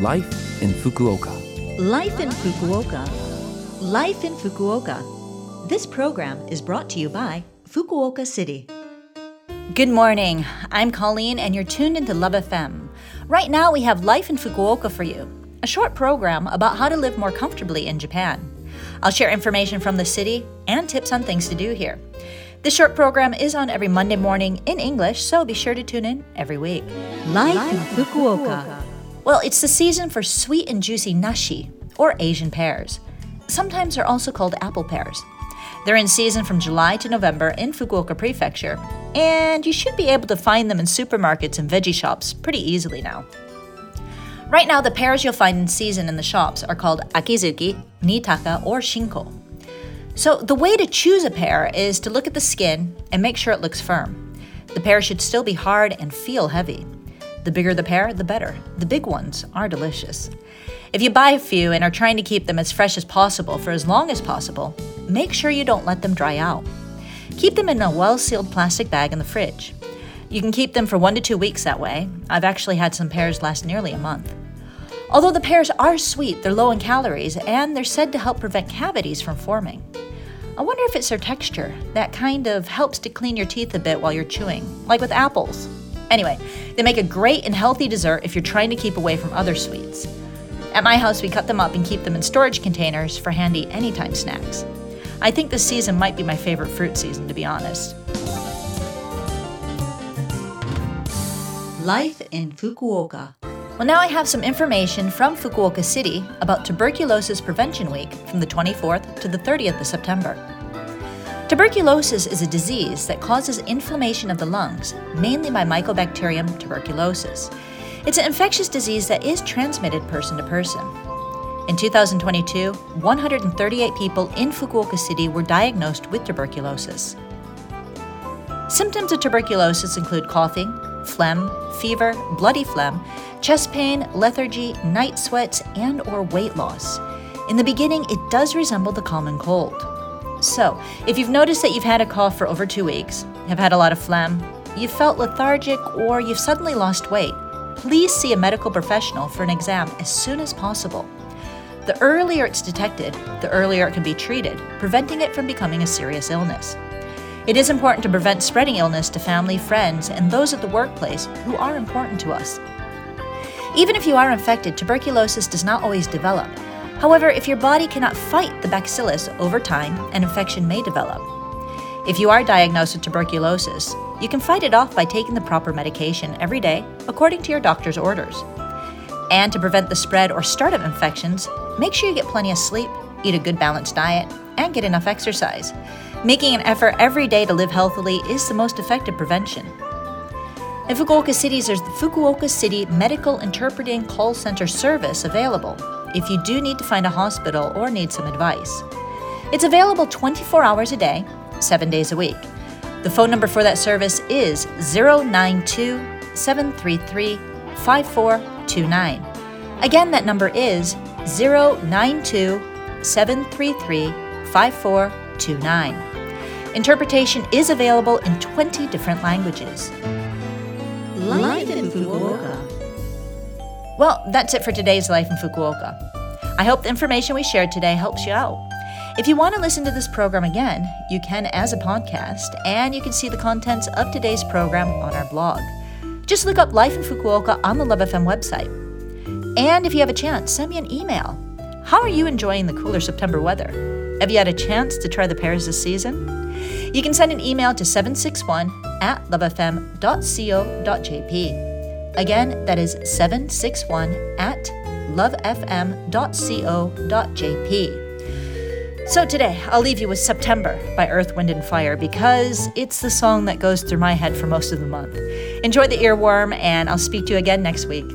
Life in Fukuoka. Life in Fukuoka. Life in Fukuoka. This program is brought to you by Fukuoka City. Good morning. I'm Colleen, and you're tuned into Love FM. Right now, we have Life in Fukuoka for you, a short program about how to live more comfortably in Japan. I'll share information from the city and tips on things to do here. This short program is on every Monday morning in English, so be sure to tune in every week. Life, in Fukuoka. Well, it's the season for sweet and juicy nashi, or Asian pears. Sometimes they're also called apple pears. They're in season from July to November in Fukuoka Prefecture, and you should be able to find them in supermarkets and veggie shops pretty easily now. Right now, the pears you'll find in season in the shops are called akizuki, niitaka, or shinko. So, the way to choose a pear is to look at the skin and make sure it looks firm. The pear should still be hard and feel heavy. The bigger the pear, the better. The big ones are delicious. If you buy a few and are trying to keep them as fresh as possible for as long as possible, make sure you don't let them dry out. Keep them in a well sealed plastic bag in the fridge. You can keep them for one to two weeks that way. I've actually had some pears last nearly a month. Although the pears are sweet, they're low in calories and they're said to help prevent cavities from forming. I wonder if it's their texture that kind of helps to clean your teeth a bit while you're chewing, like with apples. Anyway, they make a great and healthy dessert if you're trying to keep away from other sweets. At my house, we cut them up and keep them in storage containers for handy anytime snacks. I think this season might be my favorite fruit season, to be honest. Life in Fukuoka. Well, now I have some information from Fukuoka City about Tuberculosis Prevention Week from the 24th to the 30th of September. Tuberculosis is a disease that causes inflammation of the lungs, mainly by Mycobacterium tuberculosis. It's an infectious disease that is transmitted person to person. In 2022, 138 people in Fukuoka City were diagnosed with tuberculosis. Symptoms of tuberculosis include coughing, phlegm, fever, bloody phlegm, chest pain, lethargy, night sweats, and or weight loss. In the beginning, it does resemble the common cold. So, if you've noticed that you've had a cough for over two weeks, have had a lot of phlegm, you've felt lethargic, or you've suddenly lost weight, please see a medical professional for an exam as soon as possible. The earlier it's detected, the earlier it can be treated, preventing it from becoming a serious illness. It is important to prevent spreading illness to family, friends, and those at the workplace who are important to us. Even if you are infected, tuberculosis does not always develop. However, if your body cannot fight the bacillus over time, an infection may develop. If you are diagnosed with tuberculosis, you can fight it off by taking the proper medication every day according to your doctor's orders. And to prevent the spread or start of infections, make sure you get plenty of sleep, eat a good balanced diet, and get enough exercise. Making an effort every day to live healthily is the most effective prevention. In Fukuoka City, there's the Fukuoka City Medical Interpreting Call Center service available if you do need to find a hospital or need some advice. It's available 24 hours a day, 7 days a week. The phone number for that service is 092 733 5429. Again, that number is 092 733 5429. Interpretation is available in 20 different languages. In Fukuoka. Well, that's it for today's Life in Fukuoka. I hope the information we shared today helps you out. If you want to listen to this program again, you can as a podcast, and you can see the contents of today's program on our blog. Just look up Life in Fukuoka on the Love FM website. And if you have a chance, send me an email. How are you enjoying the cooler September weather? Have you had a chance to try the pears this season? You can send an email to 761 at lovefm.co.jp. Again, that is 761 at lovefm.co.jp. So today, I'll leave you with September by Earth, Wind, and Fire because it's the song that goes through my head for most of the month. Enjoy the earworm, and I'll speak to you again next week.